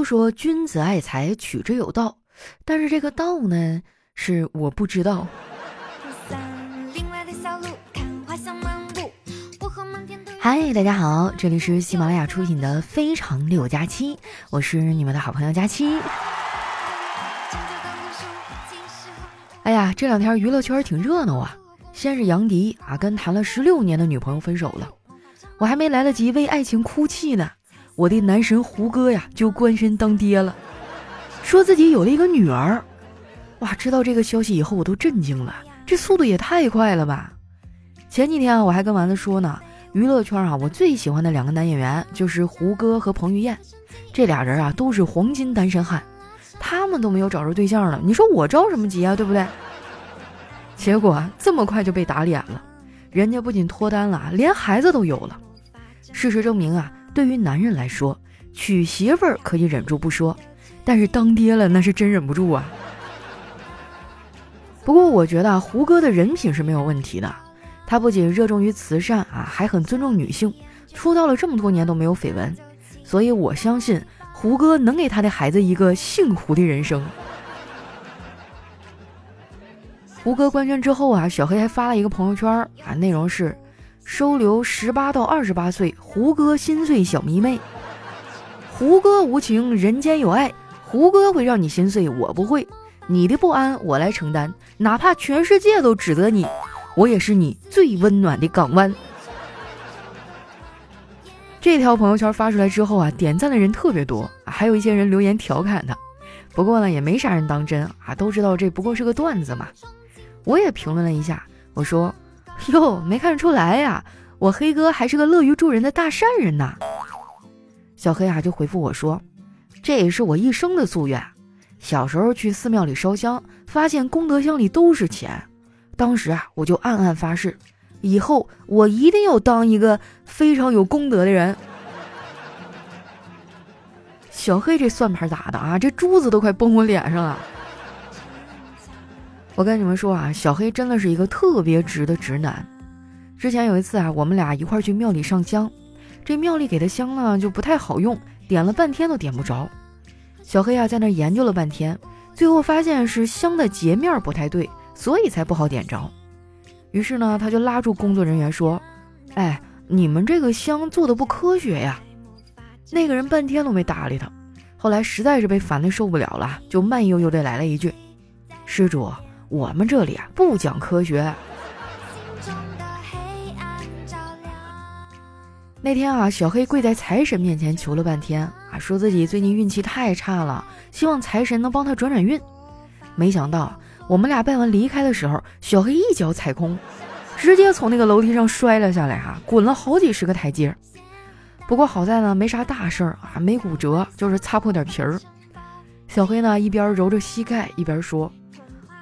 都说君子爱财，取之有道，但是这个道呢，是我不知道。嗨，大家好，这里是喜马拉雅出品的《非常六加七》，我是你们的好朋友佳期。哎呀，这两天娱乐圈挺热闹啊！先是杨迪啊，跟谈了十六年的女朋友分手了，我还没来得及为爱情哭泣呢，我的男神胡歌呀就官宣当爹了，说自己有了一个女儿。哇，知道这个消息以后我都震惊了，这速度也太快了吧！前几天啊，我还跟丸子说呢，娱乐圈啊，我最喜欢的两个男演员就是胡歌和彭于晏，这俩人啊都是黄金单身汉，他们都没有找着对象呢，你说我着什么急啊，对不对？结果这么快就被打脸了，人家不仅脱单了，连孩子都有了。事实证明啊，对于男人来说，娶媳妇儿可以忍住不说，但是当爹了那是真忍不住啊。不过我觉得胡歌的人品是没有问题的，他不仅热衷于慈善啊，还很尊重女性，出道了这么多年都没有绯闻，所以我相信胡歌能给他的孩子一个幸福的人生。胡歌官宣之后啊，小黑还发了一个朋友圈啊，内容是收留十八到二十八岁胡歌心碎小迷妹。胡歌无情，人间有爱。胡歌会让你心碎，我不会。你的不安我来承担，哪怕全世界都指责你，我也是你最温暖的港湾。这条朋友圈发出来之后啊，点赞的人特别多，还有一些人留言调侃他。不过呢，也没啥人当真啊，都知道这不过是个段子嘛。我也评论了一下，我说：“ 哟，没看出来呀，我黑哥还是个乐于助人的大善人呐。”小黑啊就回复我说：“这也是我一生的夙愿。小时候去寺庙里烧香，发现功德箱里都是钱，当时啊我就暗暗发誓，以后我一定要当一个非常有功德的人。”小黑这算盘打的啊，这珠子都快崩我脸上了。我跟你们说啊，小黑真的是一个特别直的直男。之前有一次啊，我们俩一块去庙里上香，这庙里给的香呢就不太好用，点了半天都点不着。小黑啊在那研究了半天，最后发现是香的截面不太对，所以才不好点着。于是呢，他就拉住工作人员说：“哎，你们这个香做的不科学呀！”那个人半天都没搭理他。后来实在是被烦的受不了了，就慢悠悠的来了一句：“施主。”我们这里啊不讲科学。那天啊，小黑跪在财神面前求了半天啊，说自己最近运气太差了，希望财神能帮他转转运。没想到我们俩拜完离开的时候，小黑一脚踩空，直接从那个楼梯上摔了下来，哈，滚了好几十个台阶。不过好在呢，没啥大事儿啊，没骨折，就是擦破点皮儿。小黑呢一边揉着膝盖一边说。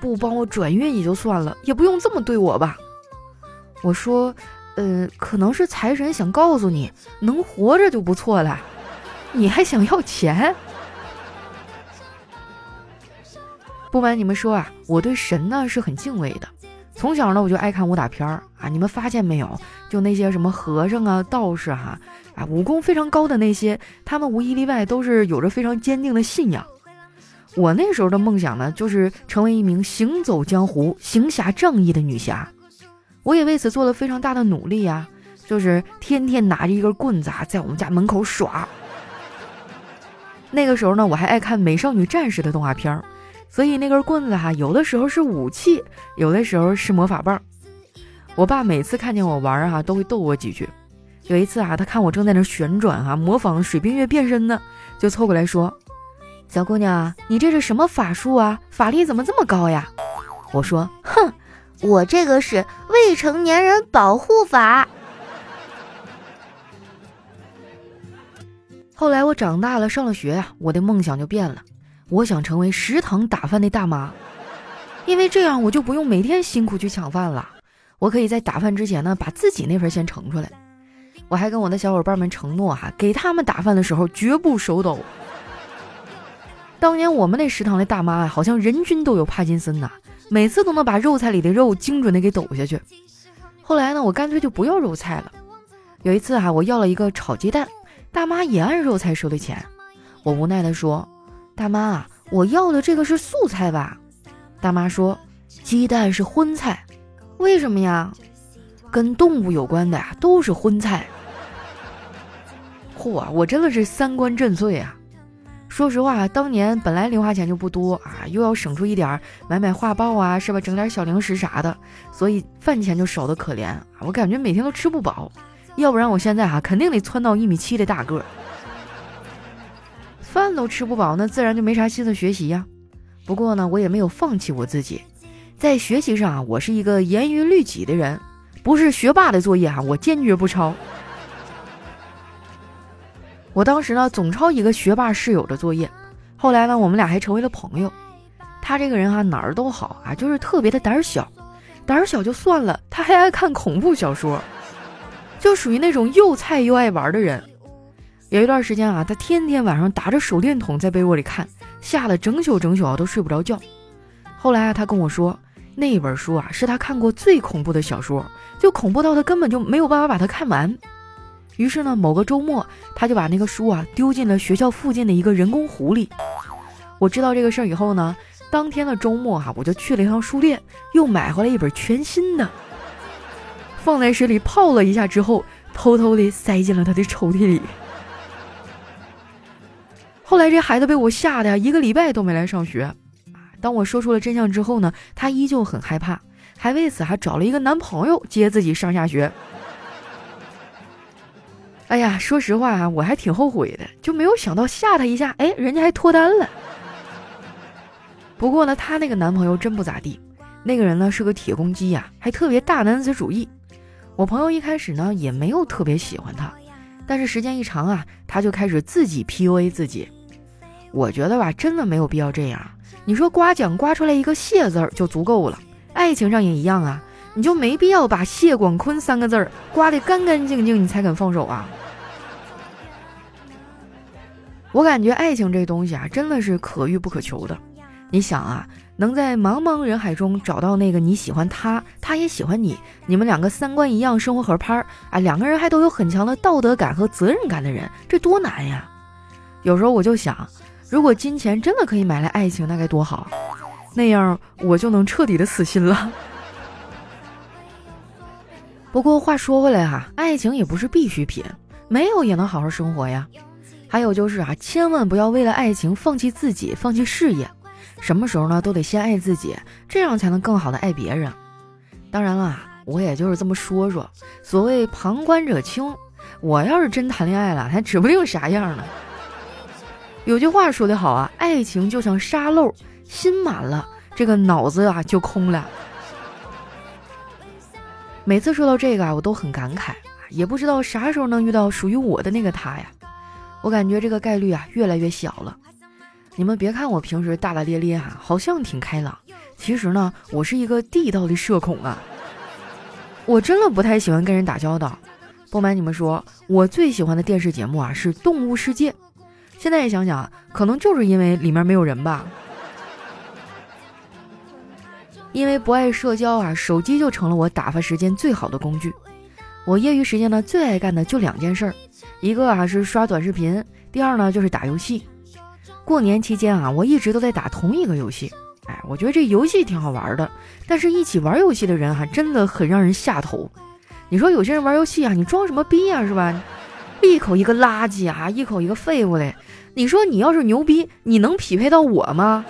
不帮我转运也就算了，也不用这么对我吧。我说，呃，可能是财神想告诉你，能活着就不错了，你还想要钱？不瞒你们说啊，我对神呢是很敬畏的。从小呢我就爱看武打片儿啊，你们发现没有？就那些什么和尚啊、道士哈啊，武功非常高的那些，他们无一例外都是有着非常坚定的信仰。我那时候的梦想呢，就是成为一名行走江湖、行侠仗义的女侠。我也为此做了非常大的努力呀，就是天天拿着一根棍子啊，在我们家门口耍。那个时候呢，我还爱看《美少女战士》的动画片儿，所以那根棍子哈，有的时候是武器，有的时候是魔法棒。我爸每次看见我玩儿哈，都会逗我几句。有一次啊，他看我正在那旋转哈，模仿水冰月变身呢，就凑过来说。小姑娘，你这是什么法术啊？法力怎么这么高呀？我说，哼，我这个是未成年人保护法。后来我长大了，上了学呀，我的梦想就变了，我想成为食堂打饭的大妈，因为这样我就不用每天辛苦去抢饭了，我可以在打饭之前呢，把自己那份先盛出来。我还跟我的小伙伴们承诺哈，给他们打饭的时候绝不手抖。当年我们那食堂的大妈啊，好像人均都有帕金森呐，每次都能把肉菜里的肉精准的给抖下去。后来呢，我干脆就不要肉菜了。有一次啊，我要了一个炒鸡蛋，大妈也按肉菜收的钱。我无奈地说：“大妈啊，我要的这个是素菜吧？”大妈说：“鸡蛋是荤菜，为什么呀？跟动物有关的呀，都是荤菜。”嚯，我真的是三观震碎啊！说实话，当年本来零花钱就不多啊，又要省出一点买买画报啊，是吧？整点小零食啥的，所以饭钱就少得可怜。我感觉每天都吃不饱，要不然我现在哈肯定得蹿到一米七的大个。饭都吃不饱，那自然就没啥心思学习呀。不过呢，我也没有放弃我自己，在学习上啊，我是一个严于律己的人，不是学霸的作业啊，我坚决不抄。我当时呢，总抄一个学霸室友的作业，后来呢，我们俩还成为了朋友。他这个人哈哪儿都好啊，就是特别的胆小，胆小就算了，他还爱看恐怖小说，就属于那种又菜又爱玩的人。有一段时间啊，他天天晚上打着手电筒在被窝里看，吓得整宿整宿啊都睡不着觉。后来啊，他跟我说，那本书啊是他看过最恐怖的小说，就恐怖到他根本就没有办法把它看完。于是呢，某个周末，他就把那个书啊丢进了学校附近的一个人工湖里。我知道这个事儿以后呢，当天的周末哈，我就去了一趟书店，又买回来一本全新的，放在水里泡了一下之后，偷偷的塞进了他的抽屉里。后来这孩子被我吓得呀，一个礼拜都没来上学。当我说出了真相之后呢，他依旧很害怕，还为此还找了一个男朋友接自己上下学。哎呀，说实话啊，我还挺后悔的，就没有想到吓他一下，哎，人家还脱单了。不过呢，她那个男朋友真不咋地，那个人呢是个铁公鸡呀，还特别大男子主义。我朋友一开始呢也没有特别喜欢他，但是时间一长啊，他就开始自己 PUA 自己。我觉得吧，真的没有必要这样。你说刮奖刮出来一个谢字儿就足够了，爱情上也一样啊。你就没必要把谢广坤三个字儿刮得干干净净，你才肯放手啊！我感觉爱情这东西啊，真的是可遇不可求的。你想啊，能在茫茫人海中找到那个你喜欢他，他也喜欢你，你们两个三观一样，生活合拍儿啊，两个人还都有很强的道德感和责任感的人，这多难呀！有时候我就想，如果金钱真的可以买来爱情，那该多好，那样我就能彻底的死心了。不过话说回来哈，爱情也不是必需品，没有也能好好生活呀。还有就是啊，千万不要为了爱情放弃自己，放弃事业。什么时候呢，都得先爱自己，这样才能更好的爱别人。当然了，我也就是这么说说。所谓旁观者清，我要是真谈恋爱了，还指不定啥样呢。有句话说得好啊，爱情就像沙漏，心满了，这个脑子啊就空了。每次说到这个啊，我都很感慨，也不知道啥时候能遇到属于我的那个他呀。我感觉这个概率啊越来越小了。你们别看我平时大大咧咧哈，好像挺开朗，其实呢，我是一个地道的社恐啊。我真的不太喜欢跟人打交道。不瞒你们说，我最喜欢的电视节目啊是《动物世界》。现在想想，可能就是因为里面没有人吧。因为不爱社交啊，手机就成了我打发时间最好的工具。我业余时间呢，最爱干的就两件事儿，一个啊是刷短视频，第二呢就是打游戏。过年期间啊，我一直都在打同一个游戏。哎，我觉得这游戏挺好玩的，但是一起玩游戏的人哈，真的很让人下头。你说有些人玩游戏啊，你装什么逼呀，是吧？一口一个垃圾啊，一口一个废物嘞。你说你要是牛逼，你能匹配到我吗？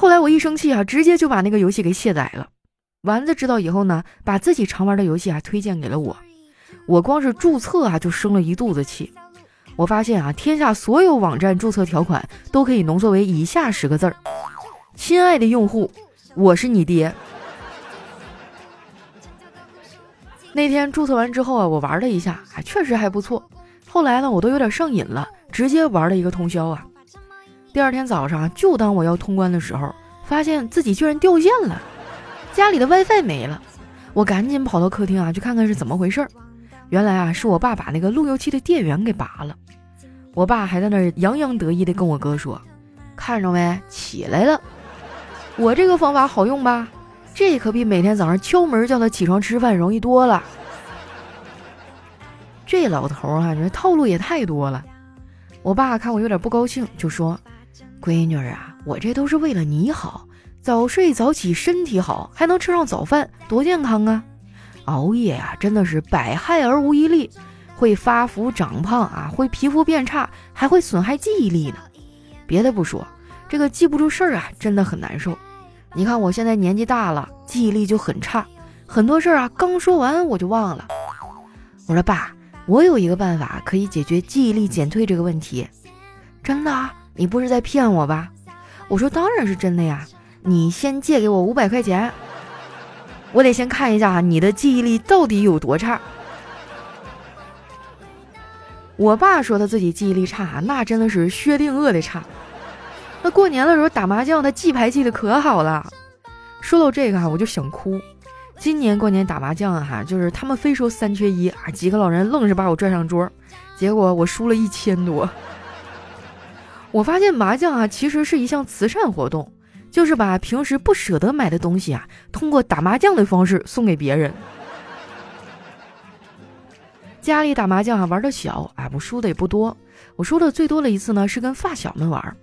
后来我一生气啊，直接就把那个游戏给卸载了。丸子知道以后呢，把自己常玩的游戏啊推荐给了我。我光是注册啊，就生了一肚子气。我发现啊，天下所有网站注册条款都可以浓缩为以下十个字儿：亲爱的用户，我是你爹。那天注册完之后啊，我玩了一下，啊，确实还不错。后来呢，我都有点上瘾了，直接玩了一个通宵啊。第二天早上，就当我要通关的时候，发现自己居然掉线了，家里的 WiFi 没了。我赶紧跑到客厅啊，去看看是怎么回事儿。原来啊，是我爸把那个路由器的电源给拔了。我爸还在那儿洋洋得意地跟我哥说：“看着没，起来了。我这个方法好用吧？这可比每天早上敲门叫他起床吃饭容易多了。”这老头啊，你说套路也太多了。我爸看我有点不高兴，就说：“闺女啊，我这都是为了你好，早睡早起身体好，还能吃上早饭，多健康啊！熬夜啊，真的是百害而无一利，会发福长胖啊，会皮肤变差，还会损害记忆力呢。别的不说，这个记不住事儿啊，真的很难受。你看我现在年纪大了，记忆力就很差。”很多事儿啊，刚说完我就忘了。我说爸，我有一个办法可以解决记忆力减退这个问题。真的？啊你不是在骗我吧？我说当然是真的呀。你先借给我五百块钱，我得先看一下你的记忆力到底有多差。我爸说他自己记忆力差，那真的是薛定谔的差。那过年的时候打麻将，他记牌记得可好了。说到这个啊，我就想哭。今年过年打麻将啊，就是他们非说三缺一啊，几个老人愣是把我拽上桌，结果我输了一千多。我发现麻将啊，其实是一项慈善活动，就是把平时不舍得买的东西啊，通过打麻将的方式送给别人。家里打麻将啊，玩的小啊，我输的也不多。我输的最多的一次呢，是跟发小们玩。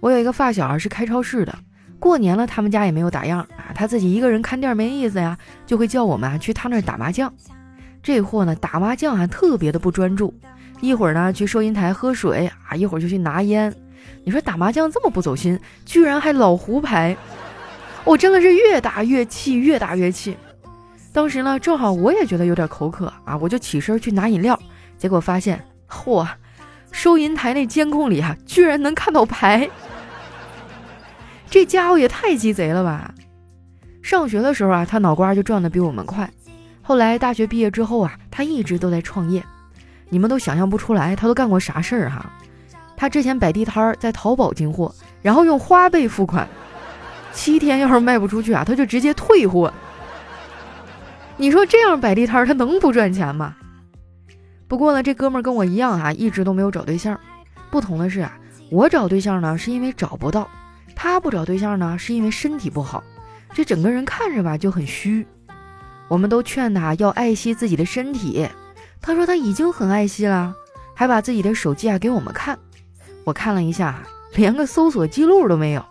我有一个发小啊，是开超市的。过年了，他们家也没有打样啊，他自己一个人看店没意思呀，就会叫我们啊去他那儿打麻将。这货呢，打麻将还特别的不专注，一会儿呢去收银台喝水啊，一会儿就去拿烟。你说打麻将这么不走心，居然还老胡牌，我真的是越打越气，越打越气。当时呢，正好我也觉得有点口渴啊，我就起身去拿饮料，结果发现，嚯，收银台那监控里啊，居然能看到牌。这家伙也太鸡贼了吧！上学的时候啊，他脑瓜就转的比我们快。后来大学毕业之后啊，他一直都在创业。你们都想象不出来，他都干过啥事儿哈？他之前摆地摊儿，在淘宝进货，然后用花呗付款，七天要是卖不出去啊，他就直接退货。你说这样摆地摊儿，他能不赚钱吗？不过呢，这哥们儿跟我一样啊，一直都没有找对象。不同的是啊，我找对象呢，是因为找不到。他不找对象呢，是因为身体不好，这整个人看着吧就很虚。我们都劝他要爱惜自己的身体，他说他已经很爱惜了，还把自己的手机啊给我们看。我看了一下，连个搜索记录都没有。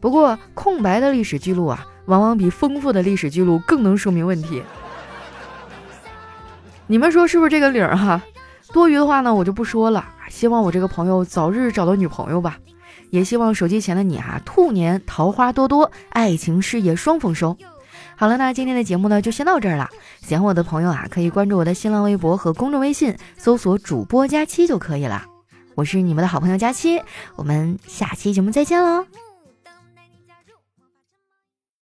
不过空白的历史记录啊，往往比丰富的历史记录更能说明问题。你们说是不是这个理儿哈？多余的话呢，我就不说了。希望我这个朋友早日找到女朋友吧。也希望手机前的你啊，兔年桃花多多，爱情事业双丰收。好了，那今天的节目呢就先到这儿了。喜欢我的朋友啊，可以关注我的新浪微博和公众微信，搜索主播佳期就可以了。我是你们的好朋友佳期，我们下期节目再见喽。